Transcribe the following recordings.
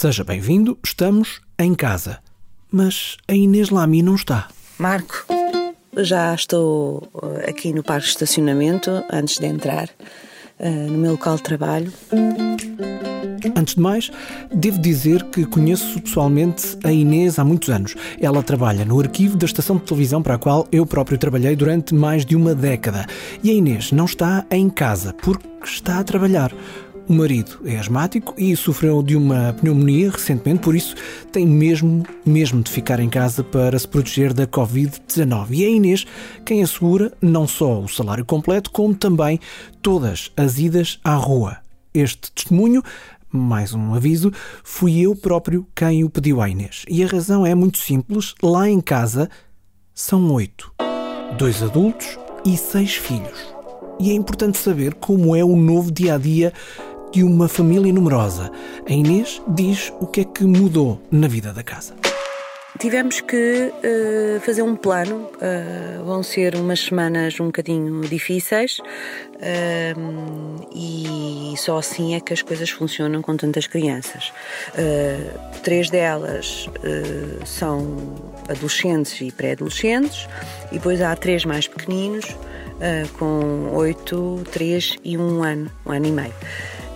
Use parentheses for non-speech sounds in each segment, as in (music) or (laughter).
Seja bem-vindo, estamos em casa. Mas a Inês Lamy não está. Marco, já estou eh, aqui no parque de estacionamento antes de entrar eh, no meu local de trabalho. Antes de mais, devo dizer que conheço pessoalmente a Inês há muitos anos. Ela trabalha no arquivo da estação de televisão para a qual eu próprio trabalhei durante mais de uma década. E a Inês não está em casa porque está a trabalhar. O marido é asmático e sofreu de uma pneumonia recentemente, por isso tem mesmo, mesmo de ficar em casa para se proteger da Covid-19. E é Inês quem assegura não só o salário completo, como também todas as idas à rua. Este testemunho mais um aviso, fui eu próprio quem o pediu à Inês. E a razão é muito simples: lá em casa são oito. Dois adultos e seis filhos. E é importante saber como é o novo dia a dia de uma família numerosa. A Inês diz o que é que mudou na vida da casa. Tivemos que uh, fazer um plano. Uh, vão ser umas semanas um bocadinho difíceis uh, e só assim é que as coisas funcionam com tantas crianças. três delas são adolescentes e pré-adolescentes, e depois há três mais pequeninos, com oito, três e um ano, um ano e meio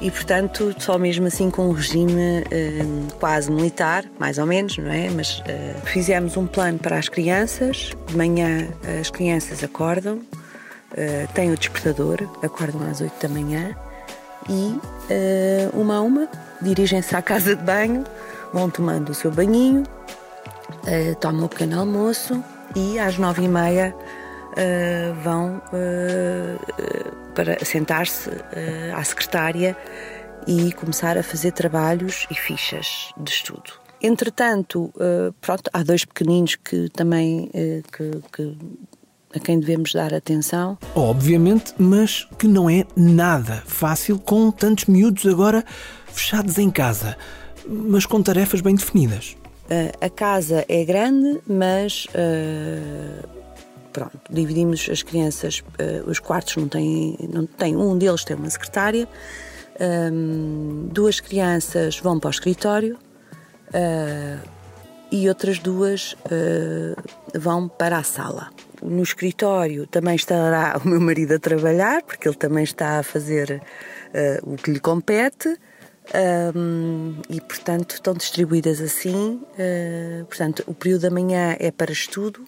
e, portanto, só mesmo assim com um regime uh, quase militar, mais ou menos, não é? Mas uh, fizemos um plano para as crianças. De manhã as crianças acordam, uh, têm o despertador, acordam às 8 da manhã e, uma a uma, dirigem-se à casa de banho, vão tomando o seu banhinho, tomam o pequeno almoço e às nove e meia uh, vão uh, para sentar-se à secretária e começar a fazer trabalhos e fichas de estudo. Entretanto, pronto, há dois pequeninos que também que, que a quem devemos dar atenção. Obviamente, mas que não é nada fácil com tantos miúdos agora fechados em casa, mas com tarefas bem definidas. a casa é grande, mas uh, Pronto, dividimos as crianças, uh, os quartos não têm, não têm, um deles tem uma secretária, um, duas crianças vão para o escritório uh, e outras duas uh, vão para a sala. No escritório também estará (laughs) o meu marido a trabalhar, porque ele também está a fazer o que lhe compete. Um, e portanto estão distribuídas assim. Portanto, o período da manhã é para estudo,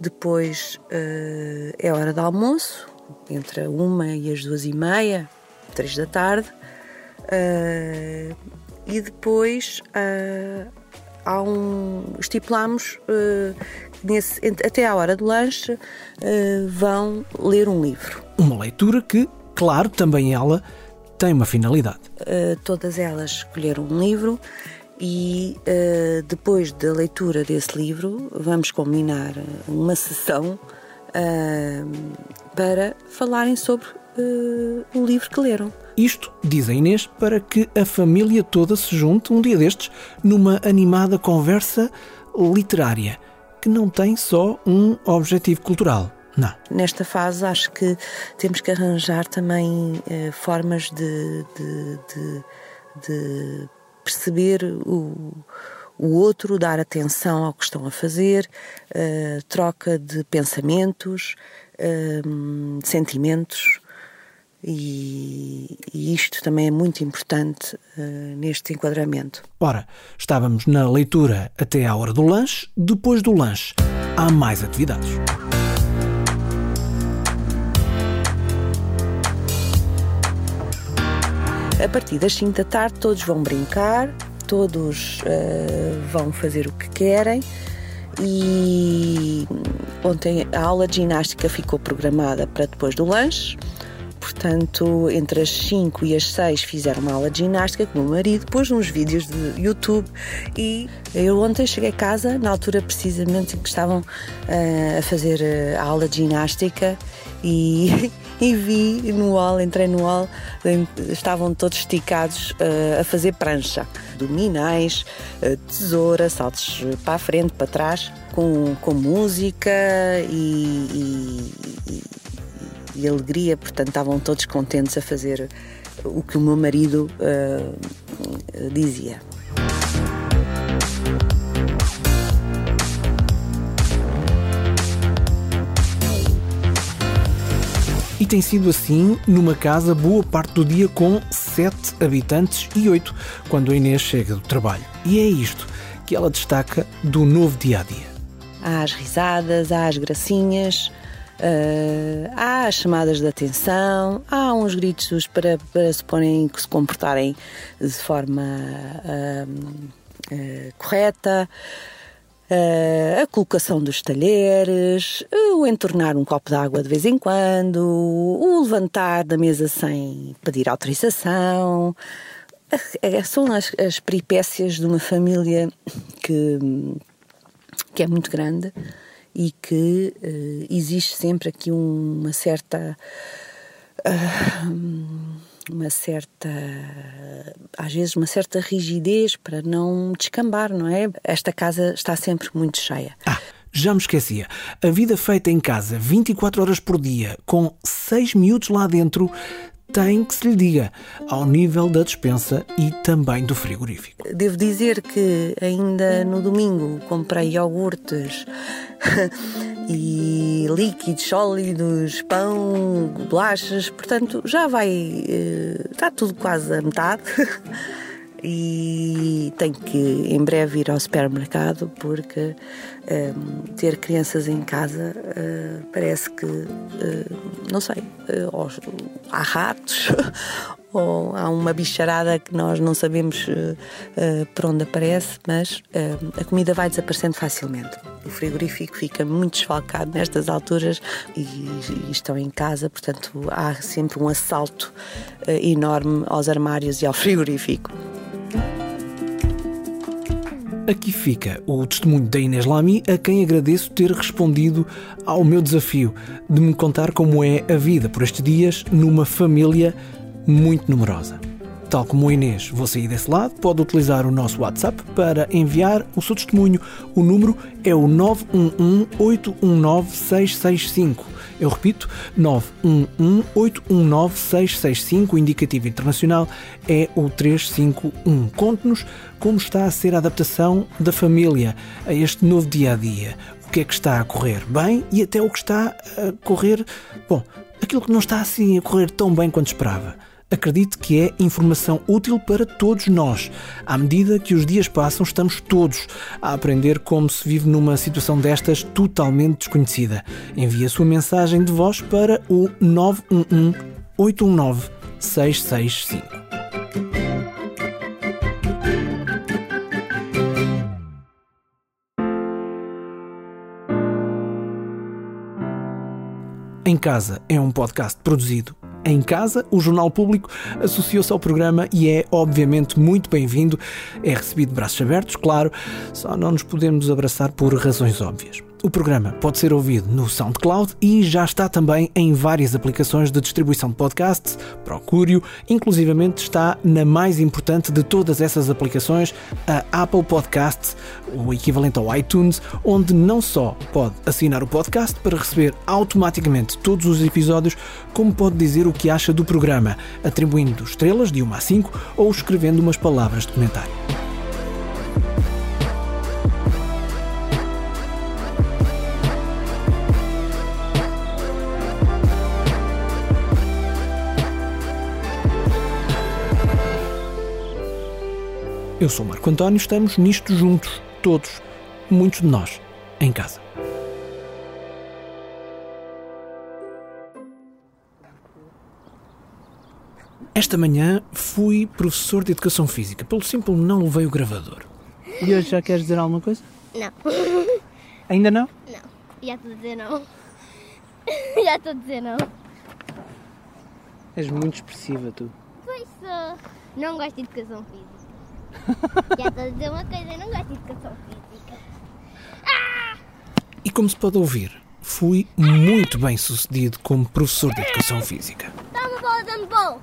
depois uh, é hora de almoço, entre a uma e as duas e meia, três da tarde. Uh, e depois uh, há um, estipulamos nesse, até à hora do lanche vão ler um livro. Uma leitura que, claro, também ela tem uma finalidade. todas elas escolheram um livro e uh, depois da leitura desse livro vamos combinar uma sessão uh, para falarem sobre uh, o livro que leram. Isto, diz a Inês, para que a família toda se junte um dia destes numa animada conversa literária que não tem só um objetivo cultural. Não. Nesta fase acho que temos que arranjar também formas de, de, de, de perceber o, o outro, dar atenção ao que estão a fazer, uh, troca de pensamentos, uh, sentimentos. E, e, isto também é muito importante uh, neste enquadramento. Ora, estávamos na leitura até à hora do lanche. Depois do lanche, há mais atividades. A partir das 5 da tarde, todos vão brincar, todos uh, vão fazer o que querem. E ontem a aula de ginástica ficou programada para depois do lanche. Portanto, entre as 5 e as 6 fizeram uma aula de ginástica com o meu marido, depois uns vídeos de YouTube e eu ontem cheguei a casa, na altura precisamente em que estavam uh, a fazer eh, a aula de ginástica e, (laughs) e vi no hall, entrei no hall, estavam todos esticados uh, a fazer prancha. Dominais, uh, tesoura, saltos para a frente, para trás, com, com música e, e, e, e alegria, portanto estavam todos contentes a fazer o que o meu marido uh, dizia. E tem sido assim numa casa boa parte do dia com sete habitantes e oito quando a Inês chega do trabalho. E é isto que ela destaca do novo dia a dia. Há as risadas, há as gracinhas, uh, há as chamadas de atenção, há uns gritos para, para se porem, se comportarem de forma uh, uh, correta. Uh, a colocação dos talheres, o entornar um copo de água de vez em quando, o levantar da mesa sem pedir autorização. Uh, são as, as peripécias de uma família que, que é muito grande e que uh, existe sempre aqui uma certa. Uh, uma certa, às vezes, uma certa rigidez para não descambar, não é? Esta casa está sempre muito cheia. Ah, já me esquecia. A vida feita em casa 24 horas por dia, com 6 minutos lá dentro, tem que se lhe diga, ao nível da despensa e também do frigorífico. Devo dizer que ainda no domingo comprei iogurtes e líquidos sólidos, pão, bolachas, portanto já vai. Eh, está tudo quase a metade. (laughs) e tenho que em breve ir ao supermercado porque um, ehm, ter crianças em casa uh, parece que, uh, não sei, uh, há ratos (laughs) ou há uma bicharada que nós não sabemos por onde aparece, mas a comida vai desaparecendo facilmente. O frigorífico fica muito desfalcado nestas alturas e, e estão em casa, portanto há sempre um assalto enorme aos armários e ao frigorífico. Aqui fica o testemunho da Inês Lamy, a quem agradeço ter respondido ao meu desafio de me contar como é a vida por estes dias numa família muito numerosa. Tal como a Inês, vou sair desse lado, pode utilizar o nosso WhatsApp para enviar o seu testemunho. O número é o 911 819 665 eu repito, 911-819-665, o indicativo internacional é o 351. Conte-nos como está a ser a adaptação da família a este novo dia a dia. O que é que está a correr bem e até o que está a correr, bom, aquilo que não está assim a correr tão bem quanto esperava. Acredito que é informação útil para todos nós. À medida que os dias passam, estamos todos a aprender como se vive numa situação destas totalmente desconhecida. Envie a sua mensagem de voz para o 911 819 665. Em Casa é um podcast produzido em casa. O Jornal Público associou-se ao programa e é, obviamente, muito bem-vindo. É recebido de braços abertos, claro, só não nos podemos abraçar por razões óbvias. O programa pode ser ouvido no SoundCloud e já está também em várias aplicações de distribuição de podcasts. Procure-o, inclusivamente está na mais importante de todas essas aplicações, a Apple Podcasts, o equivalente ao iTunes, onde não só pode assinar o podcast para receber automaticamente todos os episódios, como pode dizer o que acha do programa, atribuindo estrelas de 1 a 5 ou escrevendo umas palavras de comentário. Eu sou Marco António, estamos nisto juntos, todos, muitos de nós, em casa. Esta manhã fui professor de Educação Física, pelo simples não levei o gravador. E hoje já queres dizer alguma coisa? Não. (laughs) Ainda não? Não. Já estou a dizer não. (laughs) Já estou a dizer não. És muito expressiva, tu. Pois sou. Não gosto de Educação Física. (laughs) Já estou a dizer uma coisa, eu não gosto de educação física. Ah! E como se pode ouvir, fui muito bem sucedido como professor de educação física. Dá uma bola, dá-me bola.